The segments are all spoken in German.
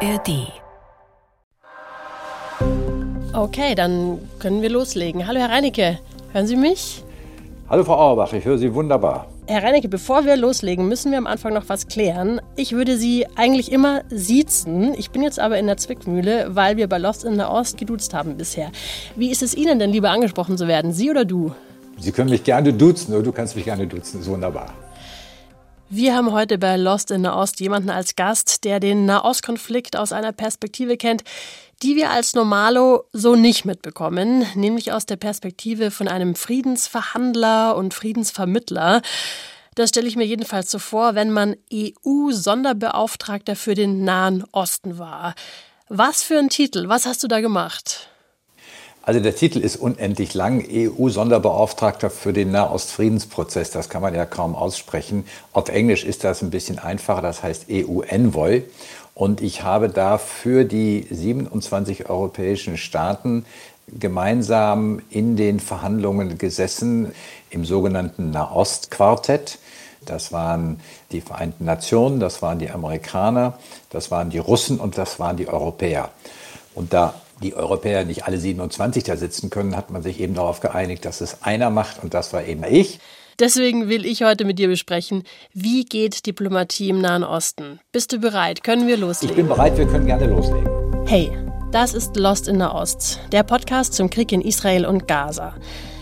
ARD. Okay, dann können wir loslegen. Hallo Herr Reinecke, hören Sie mich? Hallo Frau Auerbach, ich höre Sie wunderbar. Herr Reinecke, bevor wir loslegen, müssen wir am Anfang noch was klären. Ich würde Sie eigentlich immer siezen. Ich bin jetzt aber in der Zwickmühle, weil wir bei Lost in der Ost geduzt haben bisher. Wie ist es Ihnen denn lieber angesprochen zu werden, Sie oder du? Sie können mich gerne duzen, oder du kannst mich gerne duzen, ist wunderbar. Wir haben heute bei Lost in der Ost jemanden als Gast, der den Nahostkonflikt aus einer Perspektive kennt, die wir als Normalo so nicht mitbekommen, nämlich aus der Perspektive von einem Friedensverhandler und Friedensvermittler. Das stelle ich mir jedenfalls so vor, wenn man EU-Sonderbeauftragter für den Nahen Osten war. Was für ein Titel, was hast du da gemacht? Also der Titel ist unendlich lang, EU-Sonderbeauftragter für den Nahostfriedensprozess. Das kann man ja kaum aussprechen. Auf Englisch ist das ein bisschen einfacher, das heißt EU-Envoy. Und ich habe da für die 27 europäischen Staaten gemeinsam in den Verhandlungen gesessen im sogenannten Nahost-Quartett. Das waren die Vereinten Nationen, das waren die Amerikaner, das waren die Russen und das waren die Europäer. Und da die Europäer nicht alle 27 da sitzen können, hat man sich eben darauf geeinigt, dass es einer macht und das war eben ich. Deswegen will ich heute mit dir besprechen, wie geht Diplomatie im Nahen Osten? Bist du bereit? Können wir loslegen? Ich bin bereit, wir können gerne loslegen. Hey, das ist Lost in der Ost, der Podcast zum Krieg in Israel und Gaza.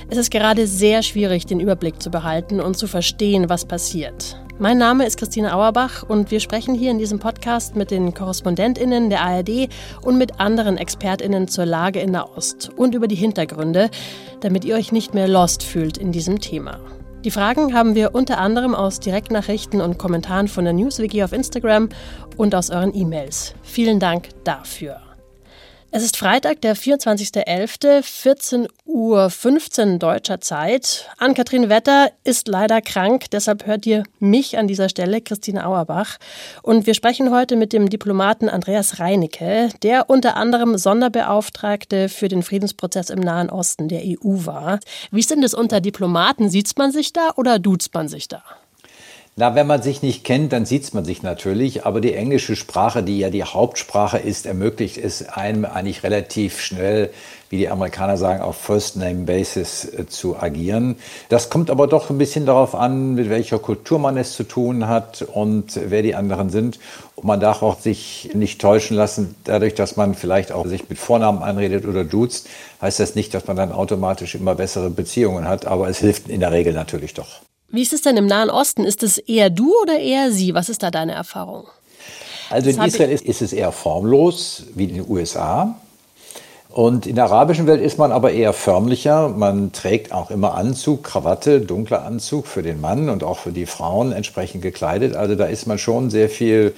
Es ist gerade sehr schwierig, den Überblick zu behalten und zu verstehen, was passiert. Mein Name ist Christine Auerbach und wir sprechen hier in diesem Podcast mit den KorrespondentInnen der ARD und mit anderen ExpertInnen zur Lage in der Ost und über die Hintergründe, damit ihr euch nicht mehr lost fühlt in diesem Thema. Die Fragen haben wir unter anderem aus Direktnachrichten und Kommentaren von der NewsWiki auf Instagram und aus euren E-Mails. Vielen Dank dafür. Es ist Freitag, der 24.11., 14.15 Uhr deutscher Zeit. Ann-Kathrin Wetter ist leider krank, deshalb hört ihr mich an dieser Stelle, Christine Auerbach. Und wir sprechen heute mit dem Diplomaten Andreas Reinecke, der unter anderem Sonderbeauftragte für den Friedensprozess im Nahen Osten der EU war. Wie ist denn das unter Diplomaten? Sieht man sich da oder duzt man sich da? Na, wenn man sich nicht kennt, dann sieht man sich natürlich, aber die englische Sprache, die ja die Hauptsprache ist, ermöglicht es einem eigentlich relativ schnell, wie die Amerikaner sagen, auf First-Name-Basis äh, zu agieren. Das kommt aber doch ein bisschen darauf an, mit welcher Kultur man es zu tun hat und wer die anderen sind. Und man darf auch sich nicht täuschen lassen, dadurch, dass man vielleicht auch sich mit Vornamen anredet oder duzt, heißt das nicht, dass man dann automatisch immer bessere Beziehungen hat, aber es hilft in der Regel natürlich doch. Wie ist es denn im Nahen Osten? Ist es eher du oder eher sie? Was ist da deine Erfahrung? Also in Israel ist, ist es eher formlos wie in den USA. Und in der arabischen Welt ist man aber eher förmlicher. Man trägt auch immer Anzug, Krawatte, dunkler Anzug für den Mann und auch für die Frauen entsprechend gekleidet. Also da ist man schon sehr viel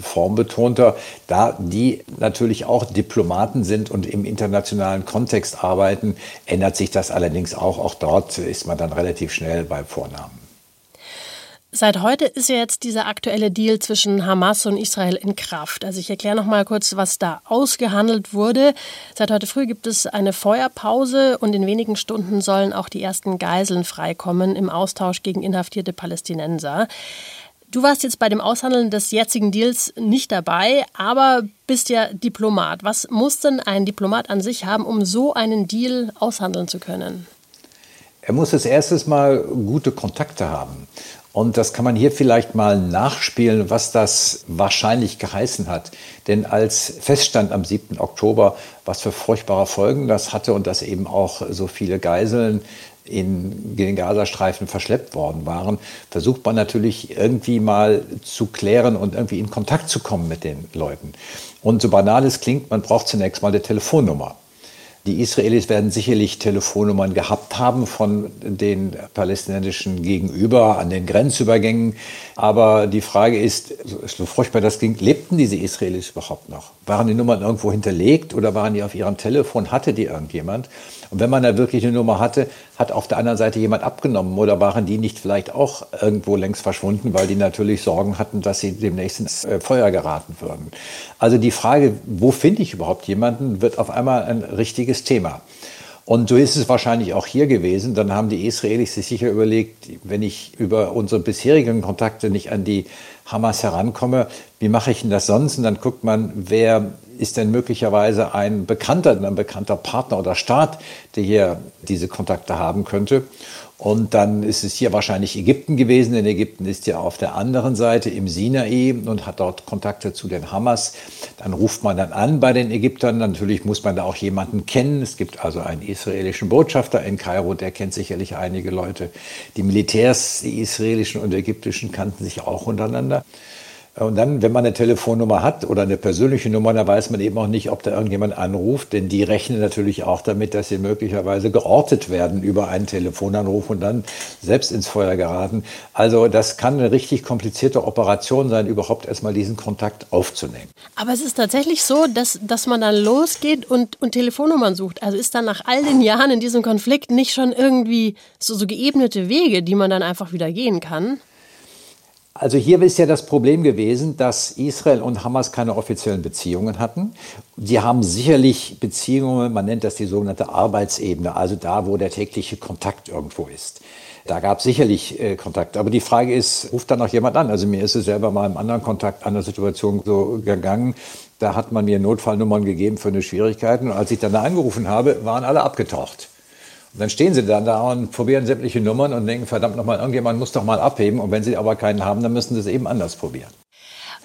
formbetonter, da die natürlich auch Diplomaten sind und im internationalen Kontext arbeiten, ändert sich das allerdings auch. Auch dort ist man dann relativ schnell beim Vornamen. Seit heute ist ja jetzt dieser aktuelle Deal zwischen Hamas und Israel in Kraft. Also ich erkläre noch mal kurz, was da ausgehandelt wurde. Seit heute früh gibt es eine Feuerpause und in wenigen Stunden sollen auch die ersten Geiseln freikommen im Austausch gegen inhaftierte Palästinenser. Du warst jetzt bei dem Aushandeln des jetzigen Deals nicht dabei, aber bist ja Diplomat. Was muss denn ein Diplomat an sich haben, um so einen Deal aushandeln zu können? Er muss als erstes mal gute Kontakte haben. Und das kann man hier vielleicht mal nachspielen, was das wahrscheinlich geheißen hat. Denn als feststand am 7. Oktober, was für furchtbare Folgen das hatte und dass eben auch so viele Geiseln in den Gazastreifen verschleppt worden waren, versucht man natürlich irgendwie mal zu klären und irgendwie in Kontakt zu kommen mit den Leuten. Und so banal es klingt, man braucht zunächst mal eine Telefonnummer. Die Israelis werden sicherlich Telefonnummern gehabt haben von den palästinensischen Gegenüber an den Grenzübergängen. Aber die Frage ist, so furchtbar das klingt, lebten diese Israelis überhaupt noch? Waren die Nummern irgendwo hinterlegt oder waren die auf ihrem Telefon? Hatte die irgendjemand? Und wenn man da wirklich eine Nummer hatte, hat auf der anderen Seite jemand abgenommen oder waren die nicht vielleicht auch irgendwo längst verschwunden, weil die natürlich Sorgen hatten, dass sie demnächst ins äh, Feuer geraten würden. Also die Frage, wo finde ich überhaupt jemanden, wird auf einmal ein richtiges Thema. Und so ist es wahrscheinlich auch hier gewesen. Dann haben die Israelis sich sicher überlegt, wenn ich über unsere bisherigen Kontakte nicht an die Hamas herankomme, wie mache ich denn das sonst? Und dann guckt man, wer ist denn möglicherweise ein bekannter, ein bekannter Partner oder Staat, der hier diese Kontakte haben könnte. Und dann ist es hier wahrscheinlich Ägypten gewesen, denn Ägypten ist ja auf der anderen Seite im Sinai und hat dort Kontakte zu den Hamas. Dann ruft man dann an bei den Ägyptern. Natürlich muss man da auch jemanden kennen. Es gibt also einen israelischen Botschafter in Kairo, der kennt sicherlich einige Leute. Die Militärs, die israelischen und ägyptischen, kannten sich auch untereinander. Und dann, wenn man eine Telefonnummer hat oder eine persönliche Nummer, dann weiß man eben auch nicht, ob da irgendjemand anruft, denn die rechnen natürlich auch damit, dass sie möglicherweise geortet werden über einen Telefonanruf und dann selbst ins Feuer geraten. Also das kann eine richtig komplizierte Operation sein, überhaupt erstmal diesen Kontakt aufzunehmen. Aber es ist tatsächlich so, dass, dass man dann losgeht und, und Telefonnummern sucht. Also ist dann nach all den Jahren in diesem Konflikt nicht schon irgendwie so, so geebnete Wege, die man dann einfach wieder gehen kann? Also hier ist ja das Problem gewesen, dass Israel und Hamas keine offiziellen Beziehungen hatten. Sie haben sicherlich Beziehungen, man nennt das die sogenannte Arbeitsebene, also da, wo der tägliche Kontakt irgendwo ist. Da gab es sicherlich äh, Kontakt. Aber die Frage ist, ruft da noch jemand an? Also mir ist es selber mal im anderen Kontakt an der Situation so gegangen. Da hat man mir Notfallnummern gegeben für eine Schwierigkeiten. Und als ich dann da angerufen habe, waren alle abgetaucht. Und dann stehen sie dann da und probieren sämtliche Nummern und denken, verdammt nochmal, irgendjemand muss doch mal abheben. Und wenn sie aber keinen haben, dann müssen sie es eben anders probieren.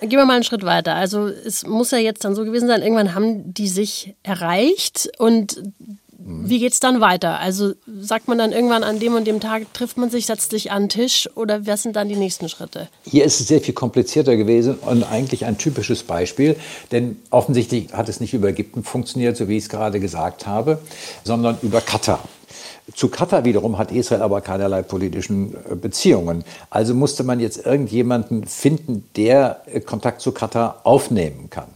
Gehen wir mal einen Schritt weiter. Also es muss ja jetzt dann so gewesen sein, irgendwann haben die sich erreicht und wie geht es dann weiter? Also sagt man dann irgendwann an dem und dem Tag, trifft man sich, setzt sich an den Tisch oder was sind dann die nächsten Schritte? Hier ist es sehr viel komplizierter gewesen und eigentlich ein typisches Beispiel, denn offensichtlich hat es nicht über Ägypten funktioniert, so wie ich es gerade gesagt habe, sondern über Katar. Zu Katar wiederum hat Israel aber keinerlei politischen äh, Beziehungen. Also musste man jetzt irgendjemanden finden, der äh, Kontakt zu Katar aufnehmen kann.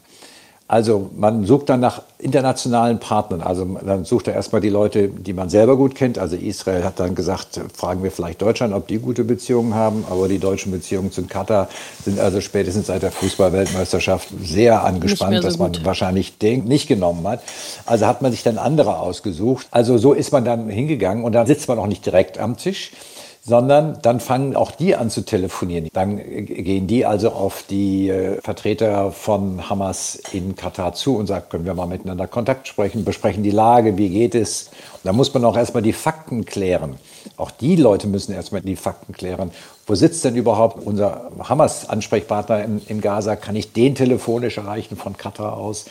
Also man sucht dann nach internationalen Partnern. Also dann sucht er erstmal die Leute, die man selber gut kennt. Also Israel hat dann gesagt, fragen wir vielleicht Deutschland, ob die gute Beziehungen haben. Aber die deutschen Beziehungen zu Katar sind also spätestens seit der Fußballweltmeisterschaft sehr angespannt, so dass man gut. wahrscheinlich den nicht genommen hat. Also hat man sich dann andere ausgesucht. Also so ist man dann hingegangen und dann sitzt man auch nicht direkt am Tisch sondern dann fangen auch die an zu telefonieren. Dann gehen die also auf die äh, Vertreter von Hamas in Katar zu und sagen, können wir mal miteinander Kontakt sprechen, besprechen die Lage, wie geht es. Da muss man auch erstmal die Fakten klären. Auch die Leute müssen erstmal die Fakten klären. Wo sitzt denn überhaupt unser Hamas-Ansprechpartner in, in Gaza? Kann ich den telefonisch erreichen von Katar aus?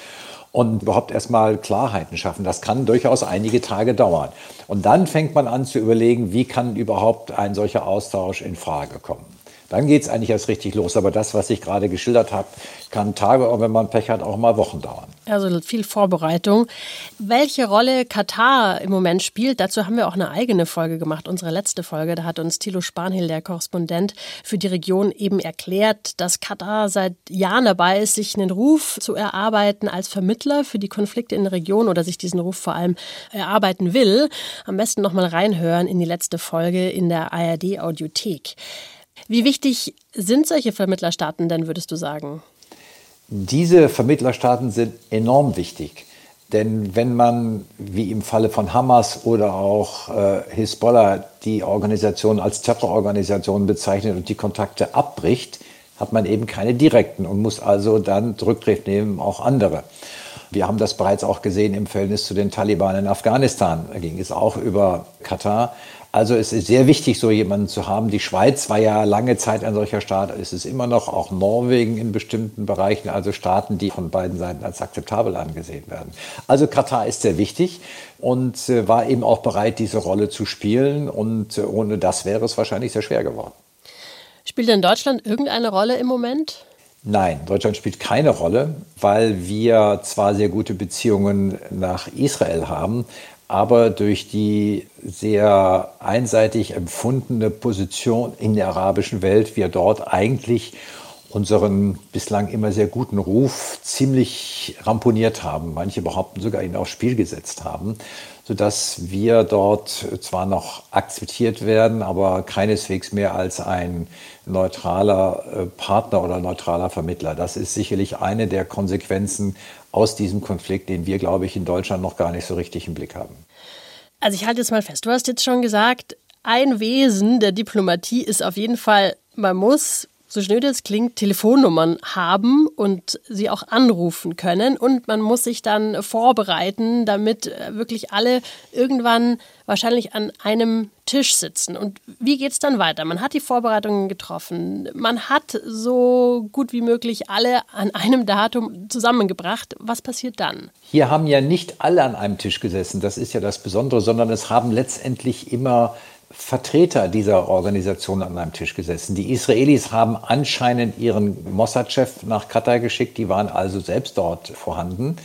Und überhaupt erstmal Klarheiten schaffen. Das kann durchaus einige Tage dauern. Und dann fängt man an zu überlegen, wie kann überhaupt ein solcher Austausch in Frage kommen. Dann geht es eigentlich erst richtig los. Aber das, was ich gerade geschildert habe, kann Tage, und wenn man Pech hat, auch mal Wochen dauern. Also viel Vorbereitung. Welche Rolle Katar im Moment spielt, dazu haben wir auch eine eigene Folge gemacht, unsere letzte Folge. Da hat uns Thilo Spanhill, der Korrespondent für die Region, eben erklärt, dass Katar seit Jahren dabei ist, sich einen Ruf zu erarbeiten als Vermittler für die Konflikte in der Region oder sich diesen Ruf vor allem erarbeiten will. Am besten noch mal reinhören in die letzte Folge in der ARD Audiothek. Wie wichtig sind solche Vermittlerstaaten denn, würdest du sagen? Diese Vermittlerstaaten sind enorm wichtig. Denn wenn man, wie im Falle von Hamas oder auch äh, Hisbollah, die Organisation als Terrororganisation bezeichnet und die Kontakte abbricht, hat man eben keine direkten und muss also dann Rückgriff nehmen, auch andere. Wir haben das bereits auch gesehen im Verhältnis zu den Taliban in Afghanistan. Da ging es auch über Katar. Also es ist sehr wichtig, so jemanden zu haben. Die Schweiz war ja lange Zeit ein solcher Staat. Es ist immer noch auch Norwegen in bestimmten Bereichen, also Staaten, die von beiden Seiten als akzeptabel angesehen werden. Also Katar ist sehr wichtig und äh, war eben auch bereit, diese Rolle zu spielen. Und äh, ohne das wäre es wahrscheinlich sehr schwer geworden. Spielt denn Deutschland irgendeine Rolle im Moment? Nein, Deutschland spielt keine Rolle, weil wir zwar sehr gute Beziehungen nach Israel haben, aber durch die sehr einseitig empfundene Position in der arabischen Welt wir dort eigentlich unseren bislang immer sehr guten Ruf ziemlich ramponiert haben. Manche behaupten sogar ihn aufs Spiel gesetzt haben, sodass wir dort zwar noch akzeptiert werden, aber keineswegs mehr als ein neutraler äh, Partner oder neutraler Vermittler. Das ist sicherlich eine der Konsequenzen aus diesem Konflikt, den wir, glaube ich, in Deutschland noch gar nicht so richtig im Blick haben. Also ich halte jetzt mal fest, du hast jetzt schon gesagt, ein Wesen der Diplomatie ist auf jeden Fall, man muss so schnell das klingt, Telefonnummern haben und sie auch anrufen können. Und man muss sich dann vorbereiten, damit äh, wirklich alle irgendwann wahrscheinlich an einem Tisch sitzen. Und wie geht es dann weiter? Man hat die Vorbereitungen getroffen. Man hat so gut wie möglich alle an einem Datum zusammengebracht. Was passiert dann? Hier haben ja nicht alle an einem Tisch gesessen. Das ist ja das Besondere, sondern es haben letztendlich immer Vertreter dieser Organisation an einem Tisch gesessen. Die Israelis haben anscheinend ihren Mossad-Chef nach Katar geschickt, die waren also selbst dort vorhanden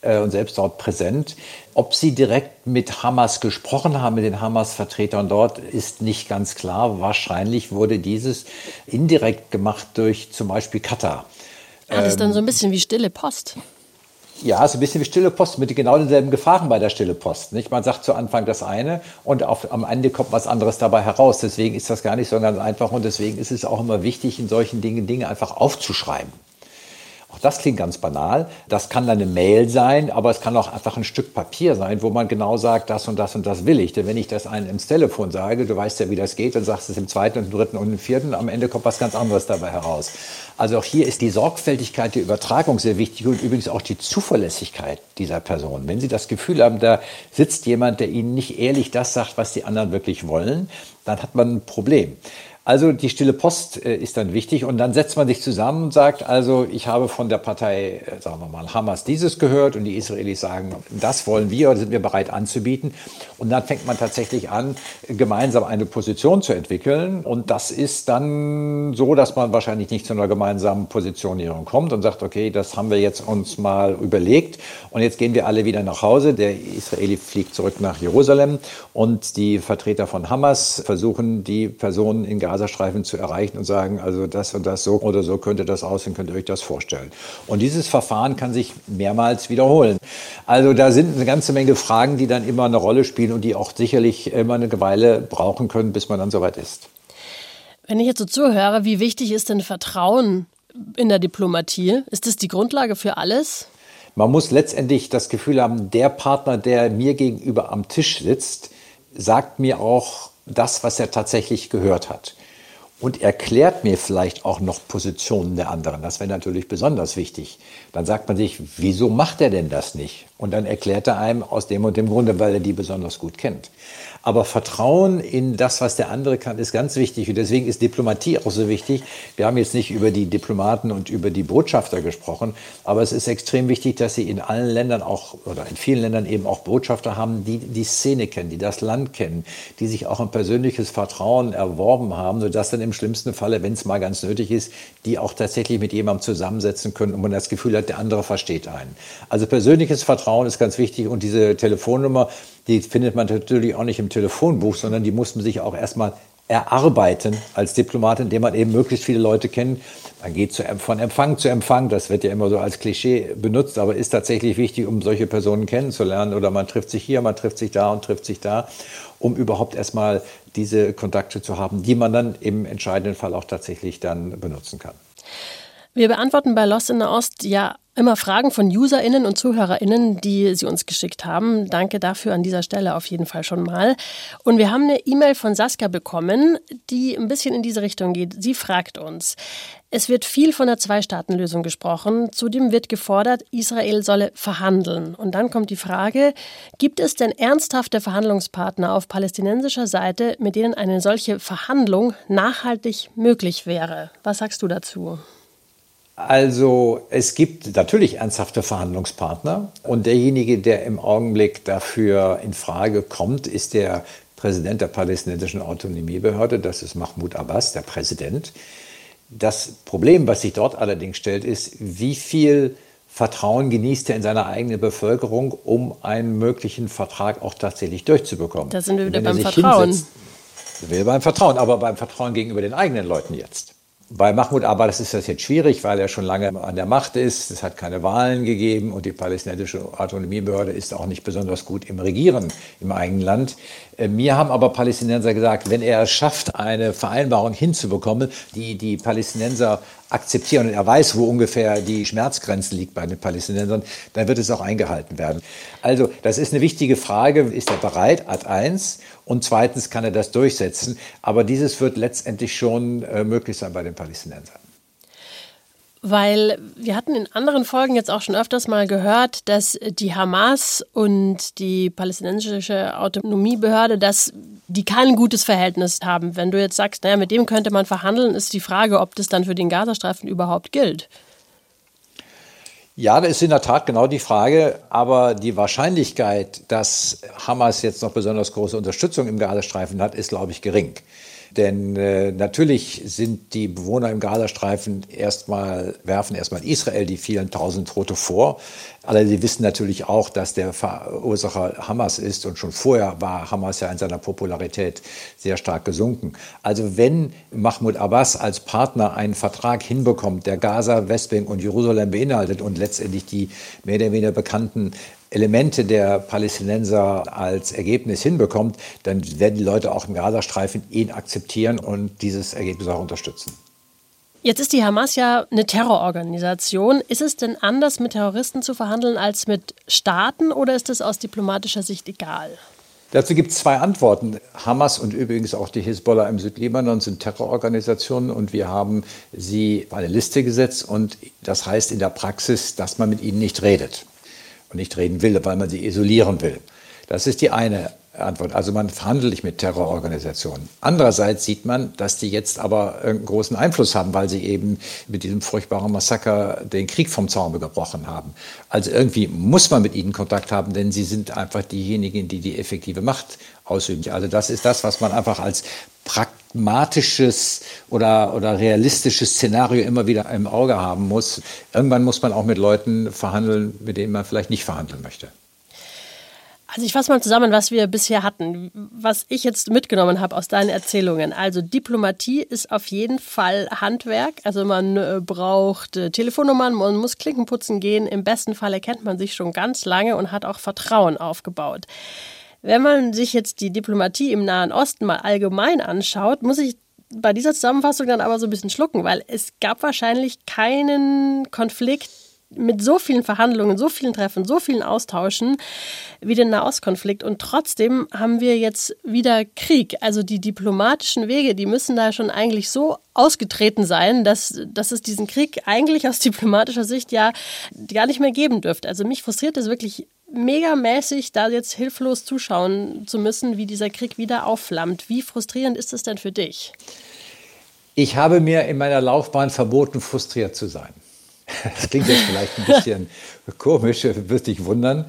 äh, und selbst dort präsent. Ob sie direkt mit Hamas gesprochen haben, mit den Hamas-Vertretern dort, ist nicht ganz klar. Wahrscheinlich wurde dieses indirekt gemacht durch zum Beispiel Katar. Ah, das ist dann so ein bisschen wie stille Post. Ja, so ein bisschen wie Stille Post, mit genau denselben Gefahren bei der Stille Post. Nicht? Man sagt zu Anfang das eine und auf, am Ende kommt was anderes dabei heraus. Deswegen ist das gar nicht so ganz einfach und deswegen ist es auch immer wichtig, in solchen Dingen Dinge einfach aufzuschreiben. Das klingt ganz banal. Das kann eine Mail sein, aber es kann auch einfach ein Stück Papier sein, wo man genau sagt, das und das und das will ich. Denn wenn ich das einem ins Telefon sage, du weißt ja, wie das geht, dann sagst du es im zweiten und im dritten und im vierten, am Ende kommt was ganz anderes dabei heraus. Also auch hier ist die Sorgfältigkeit der Übertragung sehr wichtig und übrigens auch die Zuverlässigkeit dieser Person. Wenn Sie das Gefühl haben, da sitzt jemand, der Ihnen nicht ehrlich das sagt, was die anderen wirklich wollen, dann hat man ein Problem. Also die stille Post äh, ist dann wichtig und dann setzt man sich zusammen und sagt, also ich habe von der Partei, äh, sagen wir mal, Hamas dieses gehört und die Israelis sagen, das wollen wir oder sind wir bereit anzubieten. Und dann fängt man tatsächlich an, gemeinsam eine Position zu entwickeln und das ist dann so, dass man wahrscheinlich nicht zu einer gemeinsamen Positionierung kommt und sagt, okay, das haben wir jetzt uns mal überlegt und jetzt gehen wir alle wieder nach Hause. Der Israeli fliegt zurück nach Jerusalem und die Vertreter von Hamas versuchen, die Personen in Gaza Gazastreifen zu erreichen und sagen, also das und das so oder so könnte das aussehen, könnt ihr euch das vorstellen. Und dieses Verfahren kann sich mehrmals wiederholen. Also da sind eine ganze Menge Fragen, die dann immer eine Rolle spielen und die auch sicherlich immer eine Weile brauchen können, bis man dann soweit ist. Wenn ich jetzt so zuhöre, wie wichtig ist denn Vertrauen in der Diplomatie? Ist das die Grundlage für alles? Man muss letztendlich das Gefühl haben, der Partner, der mir gegenüber am Tisch sitzt, sagt mir auch das, was er tatsächlich gehört hat und erklärt mir vielleicht auch noch Positionen der anderen. Das wäre natürlich besonders wichtig. Dann sagt man sich, wieso macht er denn das nicht? Und dann erklärt er einem aus dem und dem Grunde, weil er die besonders gut kennt. Aber Vertrauen in das, was der andere kann, ist ganz wichtig. Und deswegen ist Diplomatie auch so wichtig. Wir haben jetzt nicht über die Diplomaten und über die Botschafter gesprochen, aber es ist extrem wichtig, dass sie in allen Ländern auch oder in vielen Ländern eben auch Botschafter haben, die die Szene kennen, die das Land kennen, die sich auch ein persönliches Vertrauen erworben haben, sodass dann im schlimmsten Falle, wenn es mal ganz nötig ist, die auch tatsächlich mit jemandem zusammensetzen können und man das Gefühl hat, der andere versteht einen. Also persönliches Vertrauen ist ganz wichtig und diese Telefonnummer, die findet man natürlich auch nicht im Telefonbuch, sondern die muss man sich auch erstmal erarbeiten als Diplomat, indem man eben möglichst viele Leute kennt. Man geht zu, von Empfang zu Empfang, das wird ja immer so als Klischee benutzt, aber ist tatsächlich wichtig, um solche Personen kennenzulernen. Oder man trifft sich hier, man trifft sich da und trifft sich da, um überhaupt erstmal diese Kontakte zu haben, die man dann im entscheidenden Fall auch tatsächlich dann benutzen kann. Wir beantworten bei Lost in the Ost ja immer Fragen von UserInnen und ZuhörerInnen, die sie uns geschickt haben. Danke dafür an dieser Stelle auf jeden Fall schon mal. Und wir haben eine E-Mail von Saskia bekommen, die ein bisschen in diese Richtung geht. Sie fragt uns, es wird viel von der Zwei-Staaten-Lösung gesprochen. Zudem wird gefordert, Israel solle verhandeln. Und dann kommt die Frage, gibt es denn ernsthafte Verhandlungspartner auf palästinensischer Seite, mit denen eine solche Verhandlung nachhaltig möglich wäre? Was sagst du dazu? Also es gibt natürlich ernsthafte Verhandlungspartner und derjenige, der im Augenblick dafür in Frage kommt, ist der Präsident der palästinensischen Autonomiebehörde, das ist Mahmoud Abbas, der Präsident. Das Problem, was sich dort allerdings stellt, ist, wie viel Vertrauen genießt er in seiner eigenen Bevölkerung, um einen möglichen Vertrag auch tatsächlich durchzubekommen. Da sind wir wieder beim Vertrauen. Hinsetzt, wir beim Vertrauen, aber beim Vertrauen gegenüber den eigenen Leuten jetzt. Bei Mahmoud Abbas ist das jetzt schwierig, weil er schon lange an der Macht ist. Es hat keine Wahlen gegeben und die palästinensische Autonomiebehörde ist auch nicht besonders gut im Regieren im eigenen Land. Äh, mir haben aber Palästinenser gesagt, wenn er es schafft, eine Vereinbarung hinzubekommen, die die Palästinenser akzeptieren und er weiß, wo ungefähr die Schmerzgrenze liegt bei den Palästinensern, dann wird es auch eingehalten werden. Also das ist eine wichtige Frage. Ist er bereit? Ad 1. Und zweitens kann er das durchsetzen. Aber dieses wird letztendlich schon äh, möglich sein bei den Palästinensern. Weil wir hatten in anderen Folgen jetzt auch schon öfters mal gehört, dass die Hamas und die palästinensische Autonomiebehörde, dass die kein gutes Verhältnis haben. Wenn du jetzt sagst, naja, mit dem könnte man verhandeln, ist die Frage, ob das dann für den Gazastreifen überhaupt gilt. Ja, das ist in der Tat genau die Frage. Aber die Wahrscheinlichkeit, dass Hamas jetzt noch besonders große Unterstützung im Gazastreifen hat, ist, glaube ich, gering. Denn äh, natürlich sind die Bewohner im Gazastreifen erstmal, werfen erstmal Israel die vielen tausend Tote vor. Alle sie wissen natürlich auch, dass der Verursacher Hamas ist und schon vorher war Hamas ja in seiner Popularität sehr stark gesunken. Also wenn Mahmoud Abbas als Partner einen Vertrag hinbekommt, der Gaza, Westbank und Jerusalem beinhaltet und letztendlich die mehr oder weniger bekannten Elemente der Palästinenser als Ergebnis hinbekommt, dann werden die Leute auch im Gazastreifen ihn akzeptieren und dieses Ergebnis auch unterstützen. Jetzt ist die Hamas ja eine Terrororganisation. Ist es denn anders, mit Terroristen zu verhandeln als mit Staaten oder ist es aus diplomatischer Sicht egal? Dazu gibt es zwei Antworten. Hamas und übrigens auch die Hisbollah im Südlibanon sind Terrororganisationen und wir haben sie auf eine Liste gesetzt und das heißt in der Praxis, dass man mit ihnen nicht redet und nicht reden will, weil man sie isolieren will. Das ist die eine Antwort. Also man verhandelt nicht mit Terrororganisationen. Andererseits sieht man, dass die jetzt aber einen großen Einfluss haben, weil sie eben mit diesem furchtbaren Massaker den Krieg vom Zaun gebrochen haben. Also irgendwie muss man mit ihnen Kontakt haben, denn sie sind einfach diejenigen, die die effektive Macht ausüben. Also das ist das, was man einfach als pragmatisches oder, oder realistisches Szenario immer wieder im Auge haben muss. Irgendwann muss man auch mit Leuten verhandeln, mit denen man vielleicht nicht verhandeln möchte. Also ich fasse mal zusammen, was wir bisher hatten, was ich jetzt mitgenommen habe aus deinen Erzählungen. Also Diplomatie ist auf jeden Fall Handwerk. Also man äh, braucht äh, Telefonnummern, man muss Klinken putzen gehen. Im besten Fall erkennt man sich schon ganz lange und hat auch Vertrauen aufgebaut. Wenn man sich jetzt die Diplomatie im Nahen Osten mal allgemein anschaut, muss ich bei dieser Zusammenfassung dann aber so ein bisschen schlucken, weil es gab wahrscheinlich keinen Konflikt, mit so vielen Verhandlungen, so vielen Treffen, so vielen Austauschen wie den Nahostkonflikt. Und trotzdem haben wir jetzt wieder Krieg. Also die diplomatischen Wege, die müssen da schon eigentlich so ausgetreten sein, dass, dass es diesen Krieg eigentlich aus diplomatischer Sicht ja gar nicht mehr geben dürfte. Also mich frustriert es wirklich megamäßig, da jetzt hilflos zuschauen zu müssen, wie dieser Krieg wieder aufflammt. Wie frustrierend ist es denn für dich? Ich habe mir in meiner Laufbahn verboten, frustriert zu sein. Das klingt jetzt vielleicht ein bisschen komisch, wirst dich wundern.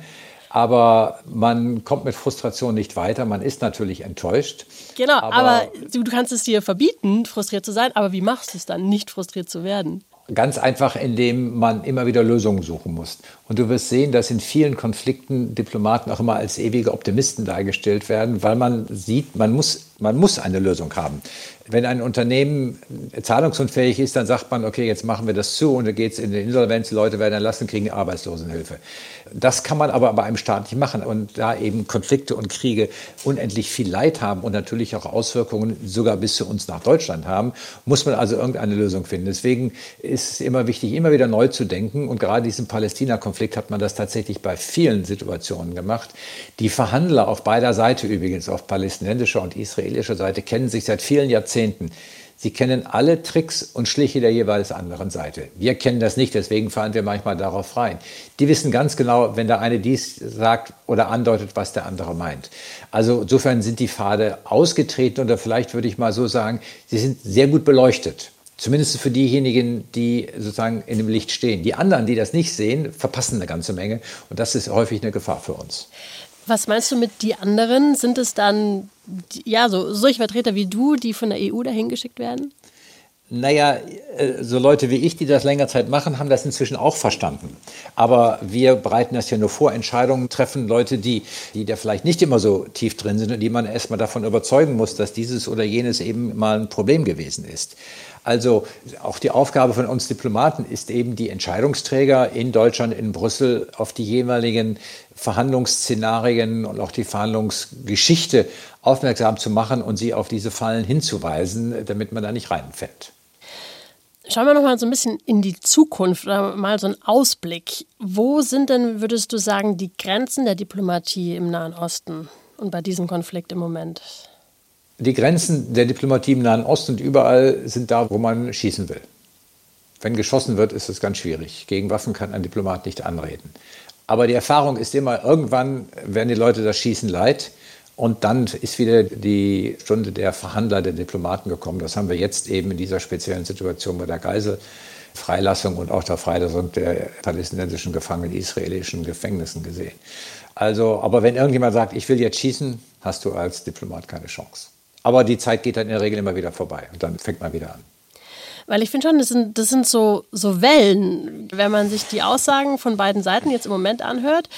Aber man kommt mit Frustration nicht weiter. Man ist natürlich enttäuscht. Genau, aber, aber du, du kannst es dir verbieten, frustriert zu sein. Aber wie machst du es dann, nicht frustriert zu werden? Ganz einfach, indem man immer wieder Lösungen suchen muss. Und du wirst sehen, dass in vielen Konflikten Diplomaten auch immer als ewige Optimisten dargestellt werden, weil man sieht, man muss, man muss eine Lösung haben. Wenn ein Unternehmen zahlungsunfähig ist, dann sagt man, okay, jetzt machen wir das zu und dann geht es in die Insolvenz, die Leute werden entlassen, kriegen Arbeitslosenhilfe. Das kann man aber bei einem Staat nicht machen. Und da eben Konflikte und Kriege unendlich viel Leid haben und natürlich auch Auswirkungen sogar bis zu uns nach Deutschland haben, muss man also irgendeine Lösung finden. Deswegen ist es immer wichtig, immer wieder neu zu denken. Und gerade diesen Palästina-Konflikt hat man das tatsächlich bei vielen Situationen gemacht. Die Verhandler auf beider Seite übrigens, auf palästinensischer und israelischer Seite, kennen sich seit vielen Jahrzehnten Jahrzehnten. Sie kennen alle Tricks und Schliche der jeweils anderen Seite. Wir kennen das nicht, deswegen fallen wir manchmal darauf rein. Die wissen ganz genau, wenn der eine dies sagt oder andeutet, was der andere meint. Also insofern sind die Pfade ausgetreten oder vielleicht würde ich mal so sagen, sie sind sehr gut beleuchtet. Zumindest für diejenigen, die sozusagen in dem Licht stehen. Die anderen, die das nicht sehen, verpassen eine ganze Menge und das ist häufig eine Gefahr für uns. Was meinst du mit die anderen? Sind es dann ja so solche Vertreter wie du, die von der EU dahin geschickt werden? Naja, äh, so Leute wie ich, die das länger Zeit machen, haben das inzwischen auch verstanden. Aber wir bereiten das ja nur vor. Entscheidungen treffen Leute, die, die da vielleicht nicht immer so tief drin sind und die man erstmal davon überzeugen muss, dass dieses oder jenes eben mal ein Problem gewesen ist. Also auch die Aufgabe von uns Diplomaten ist eben, die Entscheidungsträger in Deutschland, in Brüssel auf die jeweiligen Verhandlungsszenarien und auch die Verhandlungsgeschichte aufmerksam zu machen und sie auf diese Fallen hinzuweisen, damit man da nicht reinfällt. Schauen wir noch mal so ein bisschen in die Zukunft oder mal so einen Ausblick. Wo sind denn, würdest du sagen, die Grenzen der Diplomatie im Nahen Osten und bei diesem Konflikt im Moment? Die Grenzen der Diplomatie im Nahen Osten und überall sind da, wo man schießen will. Wenn geschossen wird, ist es ganz schwierig. Gegen Waffen kann ein Diplomat nicht anreden. Aber die Erfahrung ist immer, irgendwann werden die Leute das Schießen leid. Und dann ist wieder die Stunde der Verhandler, der Diplomaten gekommen. Das haben wir jetzt eben in dieser speziellen Situation bei der Geiselfreilassung und auch der Freilassung der palästinensischen Gefangenen in israelischen Gefängnissen gesehen. Also, aber wenn irgendjemand sagt, ich will jetzt schießen, hast du als Diplomat keine Chance. Aber die Zeit geht dann in der Regel immer wieder vorbei und dann fängt man wieder an. Weil ich finde schon, das sind, das sind so, so Wellen, wenn man sich die Aussagen von beiden Seiten jetzt im Moment anhört.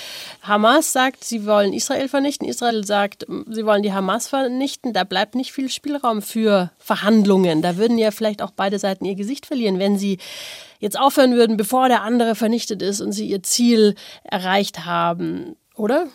Hamas sagt, sie wollen Israel vernichten. Israel sagt, sie wollen die Hamas vernichten. Da bleibt nicht viel Spielraum für Verhandlungen. Da würden ja vielleicht auch beide Seiten ihr Gesicht verlieren, wenn sie jetzt aufhören würden, bevor der andere vernichtet ist und sie ihr Ziel erreicht haben. Oder?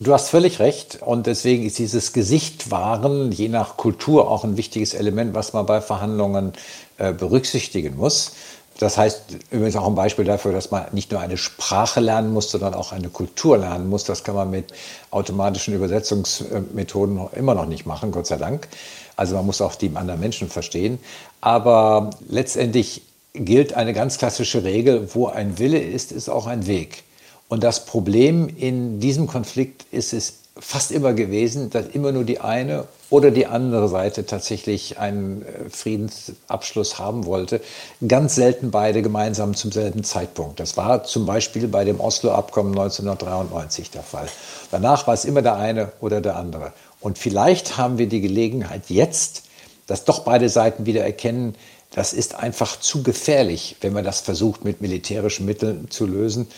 Du hast völlig recht. Und deswegen ist dieses Gesicht wahren je nach Kultur auch ein wichtiges Element, was man bei Verhandlungen äh, berücksichtigen muss. Das heißt übrigens auch ein Beispiel dafür, dass man nicht nur eine Sprache lernen muss, sondern auch eine Kultur lernen muss. Das kann man mit automatischen Übersetzungsmethoden immer noch nicht machen, Gott sei Dank. Also man muss auch die anderen Menschen verstehen. Aber letztendlich gilt eine ganz klassische Regel, wo ein Wille ist, ist auch ein Weg. Und das Problem in diesem Konflikt ist es fast immer gewesen, dass immer nur die eine oder die andere Seite tatsächlich einen äh, Friedensabschluss haben wollte. Ganz selten beide gemeinsam zum selben Zeitpunkt. Das war zum Beispiel bei dem Oslo-Abkommen 1993 der Fall. Danach war es immer der eine oder der andere. Und vielleicht haben wir die Gelegenheit jetzt, dass doch beide Seiten wieder erkennen, das ist einfach zu gefährlich, wenn man das versucht, mit militärischen Mitteln zu lösen.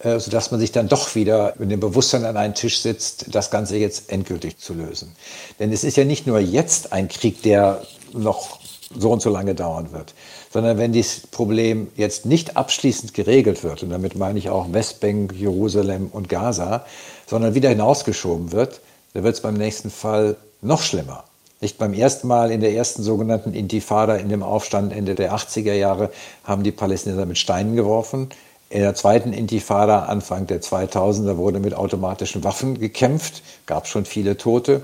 Äh, sodass man sich dann doch wieder mit dem Bewusstsein an einen Tisch sitzt, das Ganze jetzt endgültig zu lösen. Denn es ist ja nicht nur jetzt ein Krieg, der noch so und so lange dauern wird, sondern wenn dieses Problem jetzt nicht abschließend geregelt wird, und damit meine ich auch Westbank, Jerusalem und Gaza, sondern wieder hinausgeschoben wird, dann wird es beim nächsten Fall noch schlimmer. Nicht beim ersten Mal in der ersten sogenannten Intifada, in dem Aufstand Ende der 80er Jahre, haben die Palästinenser mit Steinen geworfen. In der zweiten Intifada, Anfang der 2000er, wurde mit automatischen Waffen gekämpft, gab schon viele Tote.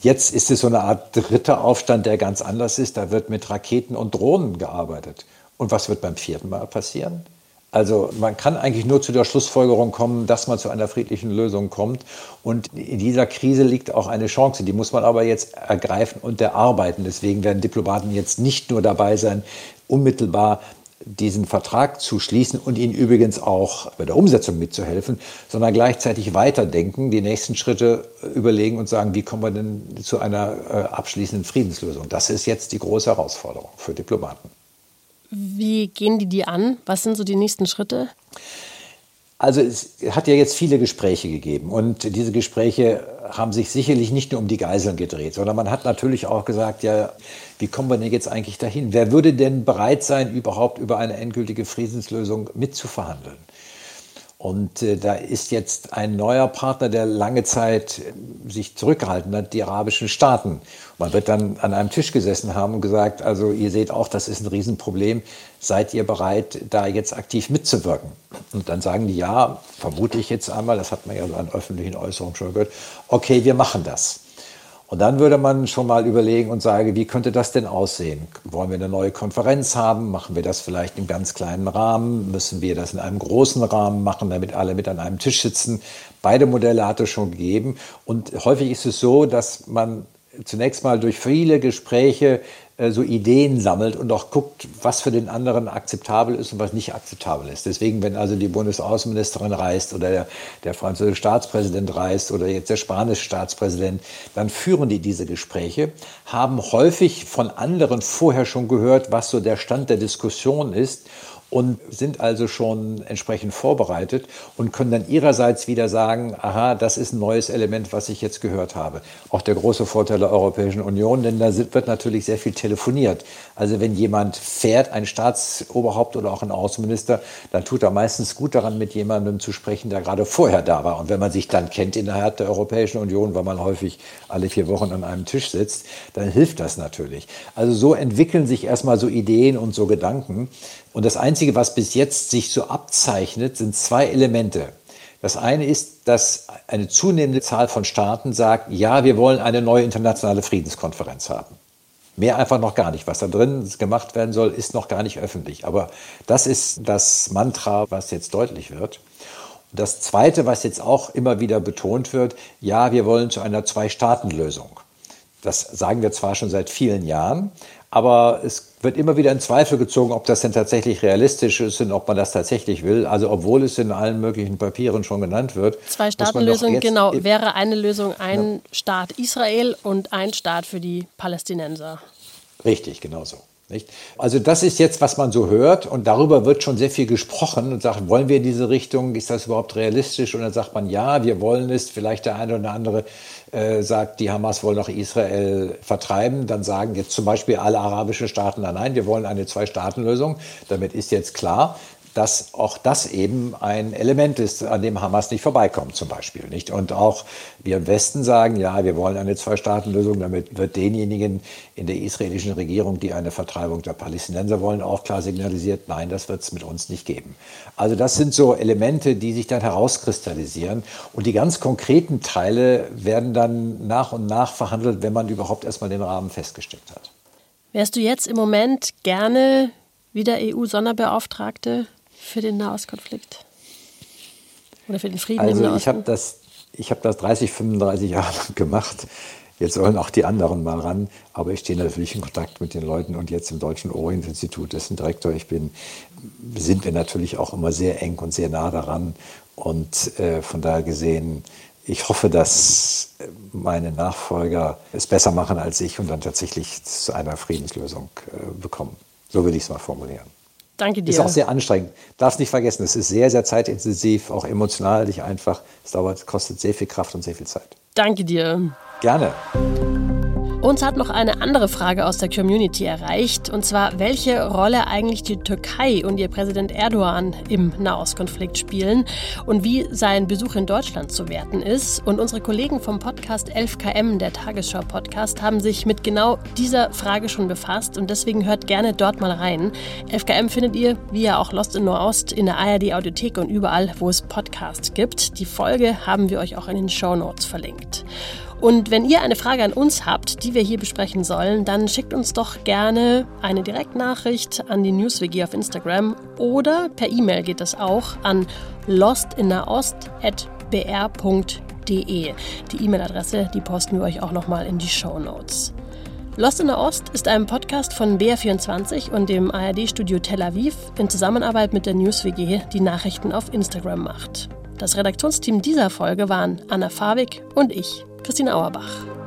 Jetzt ist es so eine Art dritter Aufstand, der ganz anders ist. Da wird mit Raketen und Drohnen gearbeitet. Und was wird beim vierten Mal passieren? Also man kann eigentlich nur zu der Schlussfolgerung kommen, dass man zu einer friedlichen Lösung kommt. Und in dieser Krise liegt auch eine Chance. Die muss man aber jetzt ergreifen und erarbeiten. Deswegen werden Diplomaten jetzt nicht nur dabei sein, unmittelbar diesen Vertrag zu schließen und ihnen übrigens auch bei der Umsetzung mitzuhelfen, sondern gleichzeitig weiterdenken, die nächsten Schritte überlegen und sagen, wie kommen wir denn zu einer äh, abschließenden Friedenslösung. Das ist jetzt die große Herausforderung für Diplomaten. Wie gehen die die an? Was sind so die nächsten Schritte? Also es hat ja jetzt viele Gespräche gegeben und diese Gespräche haben sich sicherlich nicht nur um die Geiseln gedreht, sondern man hat natürlich auch gesagt, ja, wie kommen wir denn jetzt eigentlich dahin? Wer würde denn bereit sein, überhaupt über eine endgültige Friedenslösung mitzuverhandeln? Und äh, da ist jetzt ein neuer Partner, der lange Zeit äh, sich zurückgehalten hat, die arabischen Staaten. Man wird dann an einem Tisch gesessen haben und gesagt, also ihr seht auch, das ist ein Riesenproblem. Seid ihr bereit, da jetzt aktiv mitzuwirken? Und dann sagen die, ja, vermute ich jetzt einmal, das hat man ja so an öffentlichen Äußerungen schon gehört, okay, wir machen das. Und dann würde man schon mal überlegen und sagen, wie könnte das denn aussehen? Wollen wir eine neue Konferenz haben? Machen wir das vielleicht im ganz kleinen Rahmen? Müssen wir das in einem großen Rahmen machen, damit alle mit an einem Tisch sitzen? Beide Modelle hat es schon gegeben. Und häufig ist es so, dass man zunächst mal durch viele Gespräche so Ideen sammelt und auch guckt, was für den anderen akzeptabel ist und was nicht akzeptabel ist. Deswegen, wenn also die Bundesaußenministerin reist oder der, der französische Staatspräsident reist oder jetzt der spanische Staatspräsident, dann führen die diese Gespräche, haben häufig von anderen vorher schon gehört, was so der Stand der Diskussion ist und sind also schon entsprechend vorbereitet und können dann ihrerseits wieder sagen, aha, das ist ein neues Element, was ich jetzt gehört habe. Auch der große Vorteil der Europäischen Union, denn da wird natürlich sehr viel telefoniert. Also wenn jemand fährt, ein Staatsoberhaupt oder auch ein Außenminister, dann tut er meistens gut daran, mit jemandem zu sprechen, der gerade vorher da war. Und wenn man sich dann kennt innerhalb der Europäischen Union, weil man häufig alle vier Wochen an einem Tisch sitzt, dann hilft das natürlich. Also so entwickeln sich erstmal so Ideen und so Gedanken. Und das Einzige, was bis jetzt sich so abzeichnet, sind zwei Elemente. Das eine ist, dass eine zunehmende Zahl von Staaten sagt, ja, wir wollen eine neue internationale Friedenskonferenz haben. Mehr einfach noch gar nicht. Was da drin gemacht werden soll, ist noch gar nicht öffentlich. Aber das ist das Mantra, was jetzt deutlich wird. Und das Zweite, was jetzt auch immer wieder betont wird, ja, wir wollen zu einer Zwei-Staaten-Lösung. Das sagen wir zwar schon seit vielen Jahren, aber es wird immer wieder in Zweifel gezogen, ob das denn tatsächlich realistisch ist und ob man das tatsächlich will. Also obwohl es in allen möglichen Papieren schon genannt wird. Zwei-Staaten-Lösung, genau, wäre eine Lösung ein ja. Staat Israel und ein Staat für die Palästinenser. Richtig, genau so. Nicht? Also das ist jetzt, was man so hört und darüber wird schon sehr viel gesprochen und sagt, wollen wir in diese Richtung, ist das überhaupt realistisch? Und dann sagt man, ja, wir wollen es. Vielleicht der eine oder andere äh, sagt, die Hamas wollen noch Israel vertreiben. Dann sagen jetzt zum Beispiel alle arabischen Staaten, nein, wir wollen eine Zwei-Staaten-Lösung. Damit ist jetzt klar, dass auch das eben ein Element ist, an dem Hamas nicht vorbeikommt zum Beispiel. Nicht? Und auch wir im Westen sagen, ja, wir wollen eine Zwei-Staaten-Lösung. Damit wird denjenigen in der israelischen Regierung, die eine Vertreibung der Palästinenser wollen, auch klar signalisiert, nein, das wird es mit uns nicht geben. Also das sind so Elemente, die sich dann herauskristallisieren. Und die ganz konkreten Teile werden dann nach und nach verhandelt, wenn man überhaupt erstmal den Rahmen festgesteckt hat. Wärst du jetzt im Moment gerne wieder EU-Sonderbeauftragte für den Nahostkonflikt? Oder für den Frieden also im Nahosten? Ich habe das, hab das 30, 35 Jahre lang gemacht. Jetzt sollen auch die anderen mal ran. Aber ich stehe natürlich in Kontakt mit den Leuten und jetzt im Deutschen Orient-Institut, dessen Direktor ich bin, sind wir natürlich auch immer sehr eng und sehr nah daran. Und äh, von daher gesehen, ich hoffe, dass meine Nachfolger es besser machen als ich und dann tatsächlich zu einer Friedenslösung äh, bekommen. So würde ich es mal formulieren. Danke dir. Ist auch sehr anstrengend. Darfst nicht vergessen, es ist sehr, sehr zeitintensiv, auch emotional nicht einfach. Es dauert, kostet sehr viel Kraft und sehr viel Zeit. Danke dir. Gerne. Uns hat noch eine andere Frage aus der Community erreicht, und zwar, welche Rolle eigentlich die Türkei und ihr Präsident Erdogan im Nahostkonflikt spielen und wie sein Besuch in Deutschland zu werten ist. Und unsere Kollegen vom Podcast 11KM, der Tagesschau-Podcast, haben sich mit genau dieser Frage schon befasst und deswegen hört gerne dort mal rein. 11KM findet ihr, wie ja auch Lost in Nordost, in der ARD-Audiothek und überall, wo es Podcasts gibt. Die Folge haben wir euch auch in den Show Notes verlinkt. Und wenn ihr eine Frage an uns habt, die wir hier besprechen sollen, dann schickt uns doch gerne eine Direktnachricht an die NewsWG auf Instagram oder per E-Mail geht das auch an lostinnerost.br.de. Die E-Mail-Adresse, die posten wir euch auch nochmal in die Show Notes. Lost in der Ost ist ein Podcast von BR24 und dem ARD-Studio Tel Aviv in Zusammenarbeit mit der NewsWG, die Nachrichten auf Instagram macht. Das Redaktionsteam dieser Folge waren Anna Fabik und ich, Christine Auerbach.